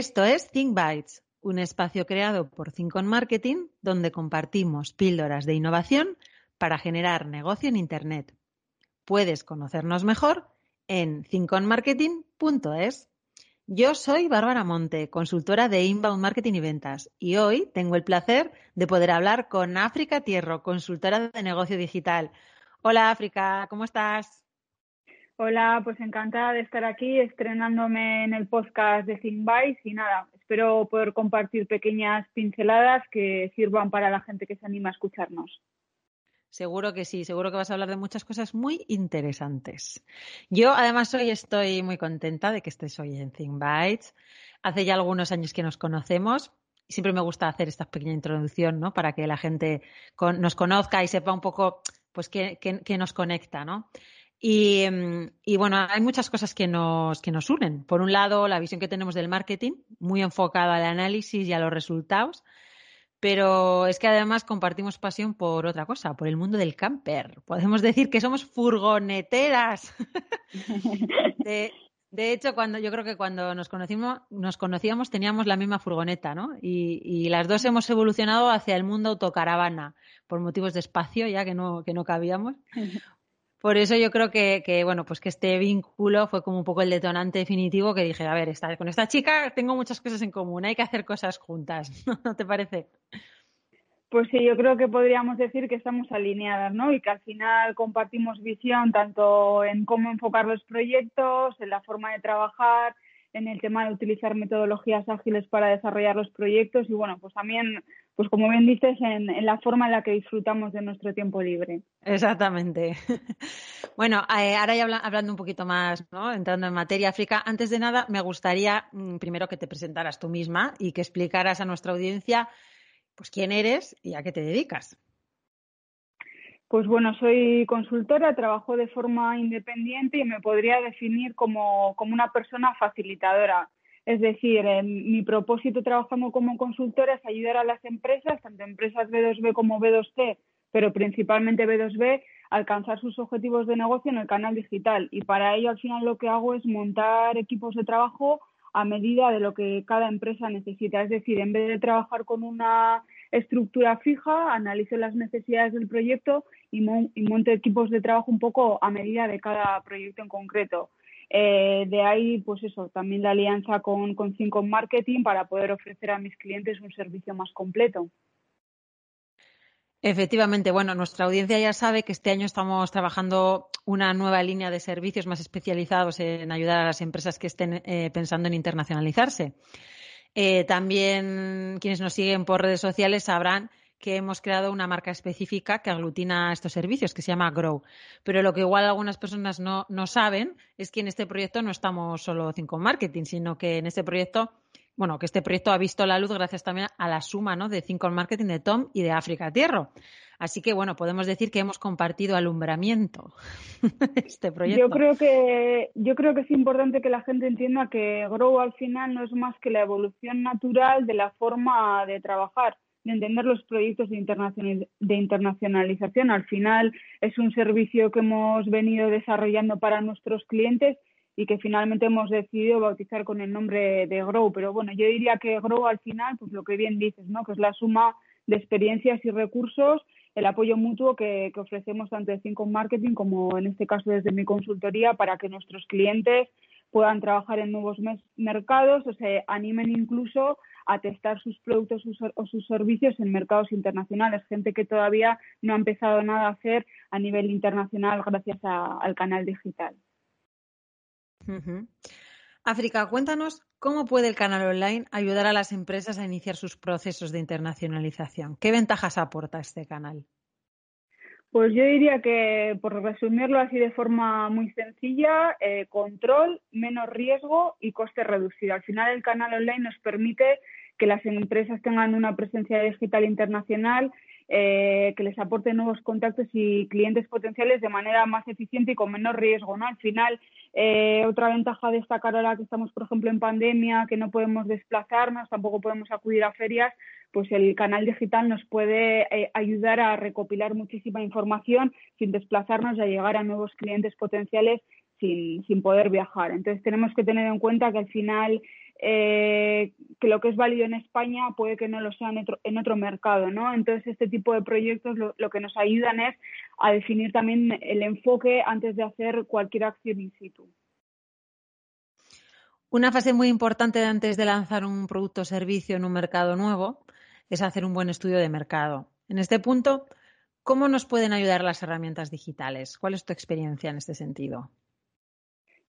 Esto es Think Bytes, un espacio creado por Think Marketing donde compartimos píldoras de innovación para generar negocio en Internet. Puedes conocernos mejor en thinkonmarketing.es. Yo soy Bárbara Monte, consultora de Inbound Marketing y Ventas, y hoy tengo el placer de poder hablar con África Tierro, consultora de negocio digital. Hola África, ¿cómo estás? Hola, pues encantada de estar aquí estrenándome en el podcast de ThinkBytes y nada, espero poder compartir pequeñas pinceladas que sirvan para la gente que se anima a escucharnos. Seguro que sí, seguro que vas a hablar de muchas cosas muy interesantes. Yo además hoy estoy muy contenta de que estés hoy en ThinkBytes. Hace ya algunos años que nos conocemos y siempre me gusta hacer esta pequeña introducción, ¿no? Para que la gente nos conozca y sepa un poco, pues, qué, qué nos conecta, ¿no? Mm, y, bueno, hay muchas cosas que nos, que nos unen. Por un lado, la visión que tenemos del marketing, muy enfocada al análisis y a los resultados, pero es que además compartimos pasión por otra cosa, por el mundo del camper. Podemos decir que somos furgoneteras. de, de, hecho, cuando yo creo que cuando nos conocimos, nos conocíamos teníamos la misma furgoneta, ¿no? Y, y, las dos hemos evolucionado hacia el mundo autocaravana por motivos de espacio, ya que no, que no cabíamos. Por eso yo creo que, bueno, pues que este vínculo fue como un poco el detonante definitivo que dije, a ver, con esta chica tengo muchas cosas en común, hay que hacer cosas juntas, ¿no te parece? Pues sí, yo creo que podríamos decir que estamos alineadas, ¿no? Y que al final compartimos visión tanto en cómo enfocar los proyectos, en la forma de trabajar, en el tema de utilizar metodologías ágiles para desarrollar los proyectos y bueno, pues también, pues como bien dices, en, la forma en la que disfrutamos de nuestro tiempo libre. Exactamente. bueno, eh, ahora ya hablando un poquito más, ¿no? entrando en materia África, antes de nada me gustaría mm, primero que te presentaras tú misma y que explicaras a nuestra audiencia pues quién eres y a qué te dedicas. Pues bueno, soy consultora, trabajo de forma independiente y me podría definir como, una persona facilitadora. Es decir, mi propósito trabajando como consultora es ayudar a las empresas, tanto empresas B2B como B2C, pero principalmente B2B, a alcanzar sus objetivos de negocio en el canal digital. Y para ello, al final, lo que hago es montar equipos de trabajo a medida de lo que cada empresa necesita. Es decir, en vez de trabajar con una estructura fija, analizo las necesidades del proyecto y, monto equipos de trabajo un poco a medida de cada proyecto en concreto. Eh, de ahí, pues eso, también la alianza con, con Cinco Marketing para poder ofrecer a mis clientes un servicio más completo. Efectivamente, bueno, nuestra audiencia ya sabe que este año estamos trabajando una nueva línea de servicios más especializados en ayudar a las empresas que estén eh, pensando en internacionalizarse. Eh, también quienes nos siguen por redes sociales sabrán que hemos creado una marca específica que aglutina estos servicios, que se llama Grow. Pero lo que igual algunas personas no, no saben es que en este proyecto no estamos solo cinco marketing, sino que en este proyecto bueno, que este proyecto ha visto la luz gracias también a la suma ¿no? de Cinco Marketing de Tom y de África Tierra. Así que, bueno, podemos decir que hemos compartido alumbramiento este proyecto. Yo creo, que, yo creo que es importante que la gente entienda que Grow al final no es más que la evolución natural de la forma de trabajar de entender los proyectos de, de internacionalización. Al final es un servicio que hemos venido desarrollando para nuestros clientes y que finalmente hemos decidido bautizar con el nombre de Grow. Pero bueno, yo diría que Grow al final, pues lo que bien dices, ¿no? Que es la suma de experiencias y recursos, el apoyo mutuo que, ofrecemos tanto de Cinco Marketing como en este caso desde mi consultoría para que nuestros clientes puedan trabajar en nuevos mercados o se animen incluso a testar sus productos o sus servicios en mercados internacionales, gente que todavía no ha empezado nada a hacer a nivel internacional gracias al canal digital. África, cuéntanos cómo puede el canal online ayudar a las empresas a iniciar sus procesos de internacionalización. ¿Qué ventajas aporta este canal? Pues yo diría que, por resumirlo así de forma muy sencilla, eh, control, menos riesgo y coste reducido. Al final el canal online nos permite que las empresas tengan una presencia digital internacional eh, que les aporte nuevos contactos y clientes potenciales de manera más eficiente y con menos riesgo. ¿no? Al final, eh, otra ventaja de destacar ahora que estamos, por ejemplo, en pandemia, que no podemos desplazarnos, tampoco podemos acudir a ferias, pues el canal digital nos puede eh, ayudar a recopilar muchísima información sin desplazarnos y a llegar a nuevos clientes potenciales sin, sin poder viajar. Entonces tenemos que tener en cuenta que al final eh, que lo que es válido en España puede que no lo sea en otro, mercado, ¿no? Entonces, este tipo de proyectos lo, que nos ayudan es a definir también el enfoque antes de hacer cualquier acción in situ. Una fase muy importante antes de lanzar un producto o servicio en un mercado nuevo es hacer un buen estudio de mercado. En este punto, ¿cómo nos pueden ayudar las herramientas digitales? ¿Cuál es tu experiencia en este sentido?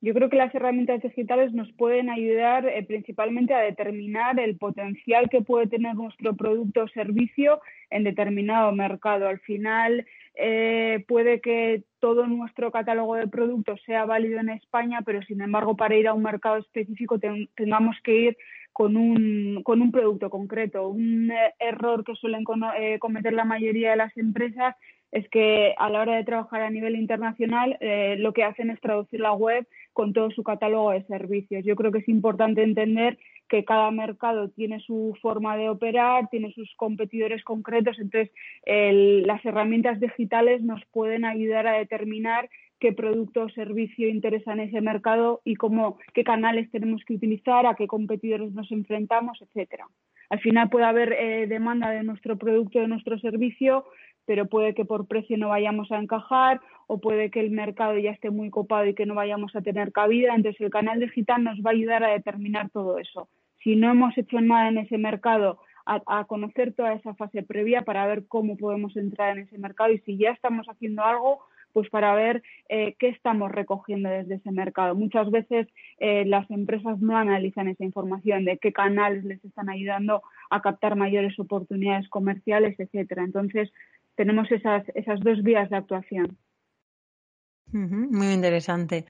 Yo creo que las herramientas digitales nos pueden ayudar eh, principalmente a determinar el potencial que puede tener nuestro producto o servicio en determinado mercado. Al final, eh, puede que todo nuestro catálogo de productos sea válido en España, pero sin embargo, para ir a un mercado específico tengamos que ir con un, con un producto concreto. Un eh, error que suelen cometer la mayoría de las empresas es que a la hora de trabajar a nivel internacional eh, lo que hacen es traducir la web con todo su catálogo de servicios. Yo creo que es importante entender que cada mercado tiene su forma de operar, tiene sus competidores concretos, entonces las herramientas digitales nos pueden ayudar a determinar qué producto o servicio interesa en ese mercado y cómo, qué canales tenemos que utilizar, a qué competidores nos enfrentamos, etcétera. Al final puede haber eh, demanda de nuestro producto, de nuestro servicio, pero puede que por precio no vayamos a encajar o puede que el mercado ya esté muy copado y que no vayamos a tener cabida. Entonces el canal digital nos va a ayudar a determinar todo eso. Si no hemos hecho nada en ese mercado, a, conocer toda esa fase previa para ver cómo podemos entrar en ese mercado y si ya estamos haciendo algo, pues para ver eh, qué estamos recogiendo desde ese mercado. Muchas veces eh, las empresas no analizan esa información de qué canales les están ayudando a captar mayores oportunidades comerciales, etcétera. Entonces, tenemos esas, esas dos vías de actuación. Muy interesante.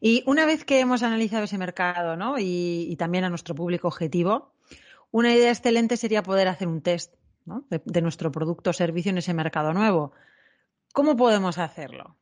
Y una vez que hemos analizado ese mercado ¿no? y, también a nuestro público objetivo, una idea excelente sería poder hacer un test de, nuestro producto o servicio en ese mercado nuevo. ¿Cómo podemos hacerlo?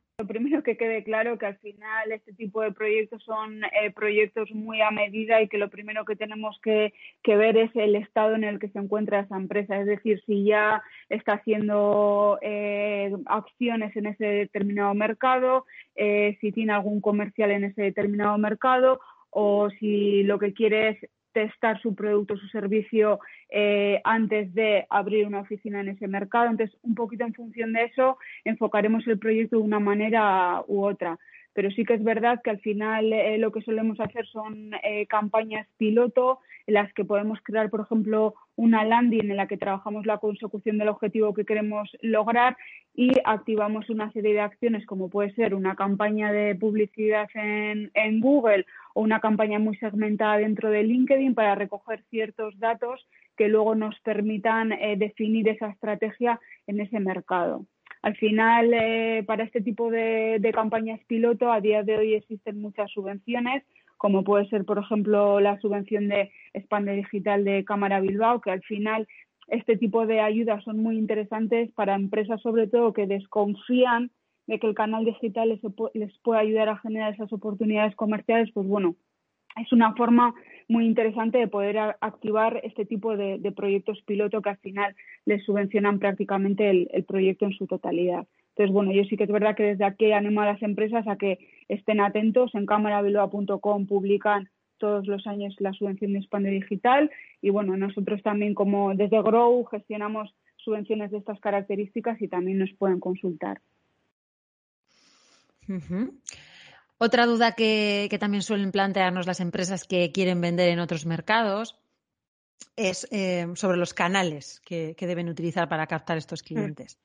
Que quede claro que al final este tipo de proyectos son eh, proyectos muy a medida y que lo primero que tenemos que, ver es el estado en el que se encuentra esa empresa. Es decir, si ya está haciendo eh, acciones en ese determinado mercado, eh, si tiene algún comercial en ese determinado mercado o si lo que quiere es testar su producto, su servicio eh, antes de abrir una oficina en ese mercado. Entonces, un poquito en función de eso, enfocaremos el proyecto de una manera u otra. Pero sí que es verdad que al final eh, lo que solemos hacer son eh, campañas piloto en las que podemos crear, por ejemplo, una landing en la que trabajamos la consecución del objetivo que queremos lograr y activamos una serie de acciones como puede ser una campaña de publicidad en, Google o una campaña muy segmentada dentro de LinkedIn para recoger ciertos datos que luego nos permitan eh, definir esa estrategia en ese mercado. Al final, eh, para este tipo de, campañas piloto, a día de hoy existen muchas subvenciones, como puede ser, por ejemplo, la subvención de Expande Digital de Cámara Bilbao, que al final este tipo de ayudas son muy interesantes para empresas, sobre todo, que desconfían de que el canal digital les, les puede ayudar a generar esas oportunidades comerciales, pues bueno, es una forma muy interesante de poder activar este tipo de, proyectos piloto que al final les subvencionan prácticamente el, proyecto en su totalidad. Entonces, bueno, yo sí que es verdad que desde aquí animo a las empresas a que estén atentos. En cámarabilbao.com publican todos los años la subvención de Hispano Digital y bueno, nosotros también como desde Grow gestionamos subvenciones de estas características y también nos pueden consultar. Otra duda que, también suelen plantearnos las empresas que quieren vender en otros mercados es eh, sobre los canales que, deben utilizar para captar estos mm. clientes.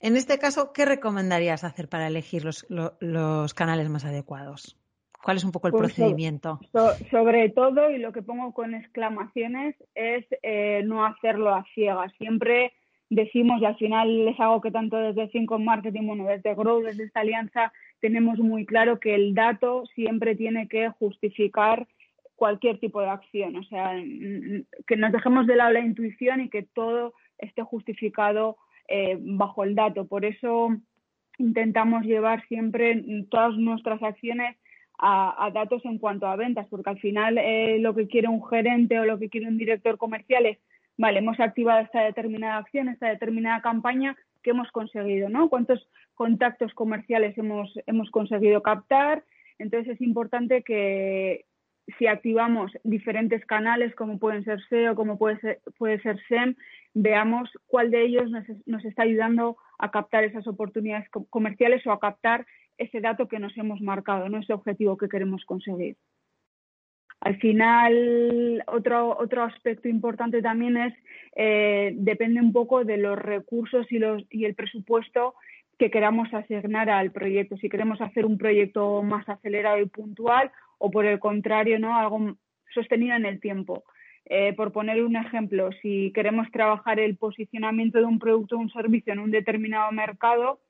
En este caso, ¿qué recomendarías hacer para elegir los, canales más adecuados? ¿Cuál es un poco el Pues procedimiento? So- sobre todo, y lo que pongo con exclamaciones, es eh, no hacerlo a ciegas. Siempre decimos, y al final es algo que tanto desde Cinco Marketing, bueno, desde Grow, desde esta alianza, tenemos muy claro que el dato siempre tiene que justificar cualquier tipo de acción. O sea, que nos dejemos de lado la intuición y que todo esté justificado eh, bajo el dato. Por eso intentamos llevar siempre todas nuestras acciones a, a datos en cuanto a ventas, porque al final eh, lo que quiere un gerente o lo que quiere un director comercial es, vale, hemos activado esta determinada acción, esta determinada campaña, ¿qué hemos conseguido? ¿no? ¿Cuántos contactos comerciales hemos, hemos conseguido captar? Entonces es importante que si activamos diferentes canales, como pueden ser SEO, como puede ser, puede ser SEM, veamos cuál de ellos nos, nos está ayudando a captar esas oportunidades co- comerciales o a captar ese dato que nos hemos marcado, ¿no? ese objetivo que queremos conseguir. Al final, otro, otro aspecto importante también es, eh, depende un poco de los recursos y, los, y el presupuesto que queramos asignar al proyecto. Si queremos hacer un proyecto más acelerado y puntual o por el contrario, ¿no? algo sostenido en el tiempo. Eh, por poner un ejemplo, si queremos trabajar el posicionamiento de un producto o un servicio en un determinado mercado,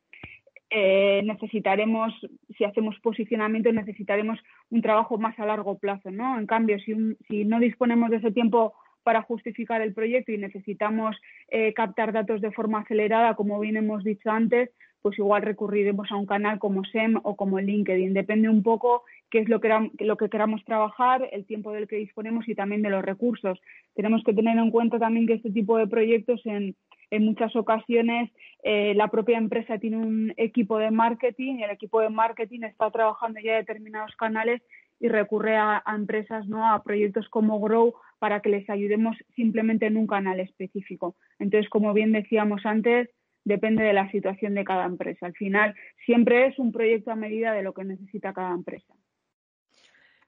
eh, necesitaremos, si hacemos posicionamiento, necesitaremos un trabajo más a largo plazo, ¿no? En cambio, si, un, si no disponemos de ese tiempo para justificar el proyecto y necesitamos eh, captar datos de forma acelerada, como bien hemos dicho antes, pues igual recurriremos a un canal como SEM o como LinkedIn. Depende un poco qué es lo que, lo que queramos trabajar, el tiempo del que disponemos y también de los recursos. Tenemos que tener en cuenta también que este tipo de proyectos en, en muchas ocasiones eh, la propia empresa tiene un equipo de marketing y el equipo de marketing está trabajando ya determinados canales y recurre a, a, empresas, ¿no? a proyectos como Grow para que les ayudemos simplemente en un canal específico. Entonces, como bien decíamos antes, depende de la situación de cada empresa. Al final, siempre es un proyecto a medida de lo que necesita cada empresa.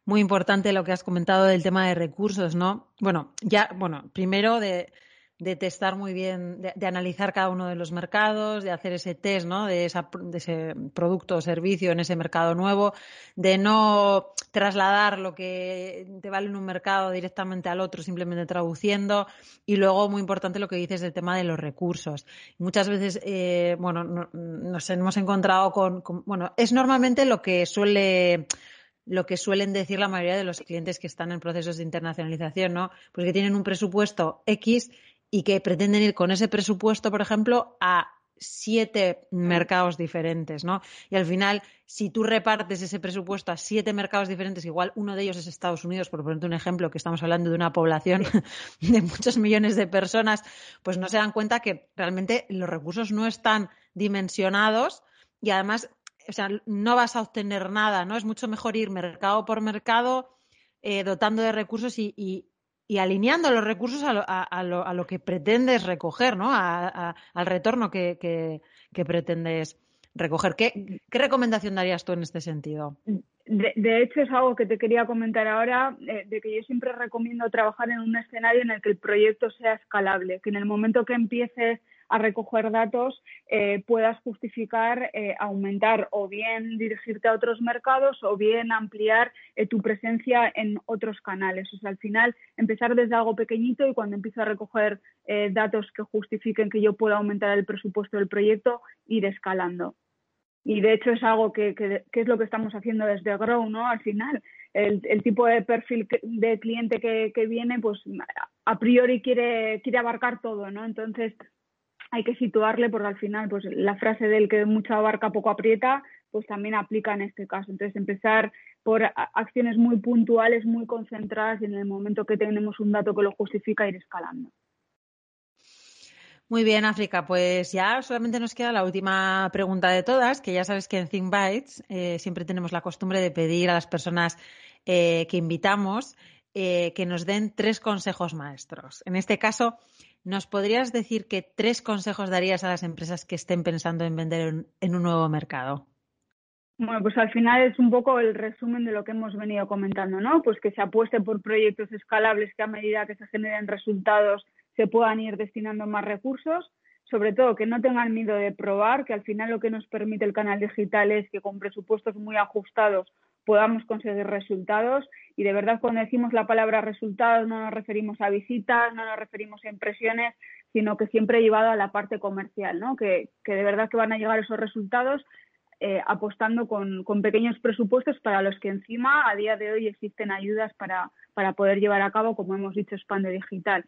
Muy importante lo que has comentado del tema de recursos, ¿no? Bueno, ya, bueno, primero de, de testar muy bien, de, de, analizar cada uno de los mercados, de hacer ese test ¿no? de, esa, de, ese producto o servicio en ese mercado nuevo, de no trasladar lo que te vale en un mercado directamente al otro, simplemente traduciendo. Y luego, muy importante lo que dices del tema de los recursos. Muchas veces, eh, bueno, no, nos hemos encontrado con, con, bueno, es normalmente lo que suele lo que suelen decir la mayoría de los clientes que están en procesos de internacionalización, ¿no? Pues que tienen un presupuesto X y que pretenden ir con ese presupuesto, por ejemplo, a siete mercados diferentes, ¿no? Y al final, si tú repartes ese presupuesto a siete mercados diferentes, igual uno de ellos es Estados Unidos, por ponerte un ejemplo, que estamos hablando de una población de muchos millones de personas, pues no se dan cuenta que realmente los recursos no están dimensionados y además, o sea, no vas a obtener nada, ¿no? Es mucho mejor ir mercado por mercado, eh, dotando de recursos y, y y alineando los recursos a lo, a, lo, a lo, que pretendes recoger, ¿no? al retorno que, que, pretendes recoger. ¿Qué, ¿Qué, recomendación darías tú en este sentido? De, de, hecho, es algo que te quería comentar ahora, eh, de que yo siempre recomiendo trabajar en un escenario en el que el proyecto sea escalable, que en el momento que empieces a recoger datos eh, puedas justificar eh, aumentar o bien dirigirte a otros mercados o bien ampliar eh, tu presencia en otros canales. O sea, al final empezar desde algo pequeñito y cuando empiezo a recoger datos que justifiquen que yo pueda aumentar el presupuesto del proyecto, ir escalando. Y de hecho es algo que, que, que es lo que estamos haciendo desde Grow, ¿no? Al final, el, el tipo de perfil de cliente que, que viene, pues a priori quiere, quiere abarcar todo, ¿no? Entonces, hay que situarle porque al final pues la frase del que mucho abarca poco aprieta pues también aplica en este caso entonces empezar por acciones muy puntuales muy concentradas y en el momento que tenemos un dato que lo justifica ir escalando muy bien, África. Pues ya solamente nos queda la última pregunta de todas, que ya sabes que en Think Bytes eh, siempre tenemos la costumbre de pedir a las personas eh, que invitamos eh, que nos den tres consejos maestros. En este caso, ¿Nos podrías decir qué tres consejos darías a las empresas que estén pensando en vender en, en, un nuevo mercado? Bueno, pues al final es un poco el resumen de lo que hemos venido comentando, ¿no? Pues que se apueste por proyectos escalables que a medida que se generen resultados se puedan ir destinando más recursos, sobre todo que no tengan miedo de probar, que al final lo que nos permite el canal digital es que con presupuestos muy ajustados podamos conseguir resultados. Y de verdad, cuando decimos la palabra resultados, no nos referimos a visitas, no nos referimos a impresiones, sino que siempre he llevado a la parte comercial, ¿no? Que, que de verdad que van a llegar esos resultados eh, apostando con, con, pequeños presupuestos para los que encima a día de hoy existen ayudas para, para poder llevar a cabo, como hemos dicho, Expande Digital.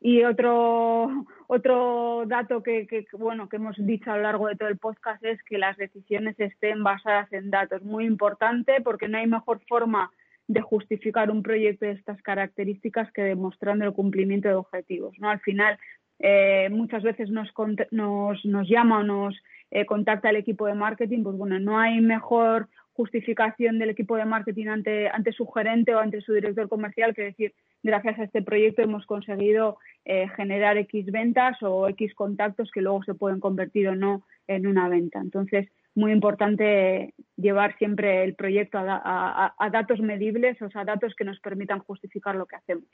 Y otro, otro dato que, bueno, que hemos dicho a lo largo de todo el podcast es que las decisiones estén basadas en datos. Muy importante porque no hay mejor forma de justificar un proyecto de estas características que demostrando el cumplimiento de objetivos. ¿no? Al final, eh, muchas veces nos, nos, nos llama o nos eh, contacta el equipo de marketing, pues bueno, no hay mejor justificación del equipo de marketing ante, ante su gerente o ante su director comercial que decir, gracias a este proyecto hemos conseguido eh, generar X ventas o X contactos que luego se pueden convertir o no en una venta. Entonces, muy importante llevar siempre el proyecto a, a datos medibles, o sea, datos que nos permitan justificar lo que hacemos.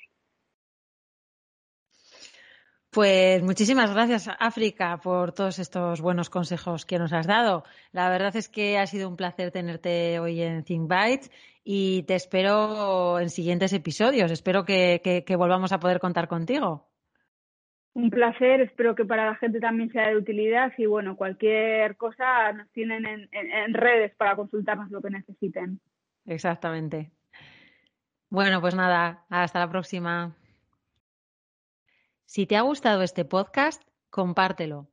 Pues muchísimas gracias, África, por todos estos buenos consejos que nos has dado. La verdad es que ha sido un placer tenerte hoy en Think y te espero en siguientes episodios. Espero que, volvamos a poder contar contigo. Un placer, espero que para la gente también sea de utilidad y bueno, cualquier cosa nos tienen en redes para consultarnos lo que necesiten. Exactamente. Bueno, pues nada, hasta la próxima. Si te ha gustado este podcast, compártelo.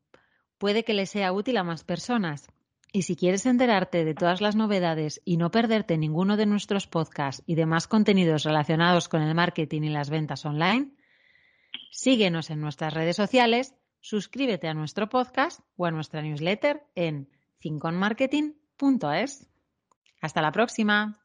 Puede que le sea útil a más personas. Y si quieres enterarte de todas las novedades y no perderte ninguno de nuestros podcasts y demás contenidos relacionados con el marketing y las ventas online, síguenos en nuestras redes sociales, suscríbete a nuestro podcast o a nuestra newsletter en cinconmarketing.es. Hasta la próxima.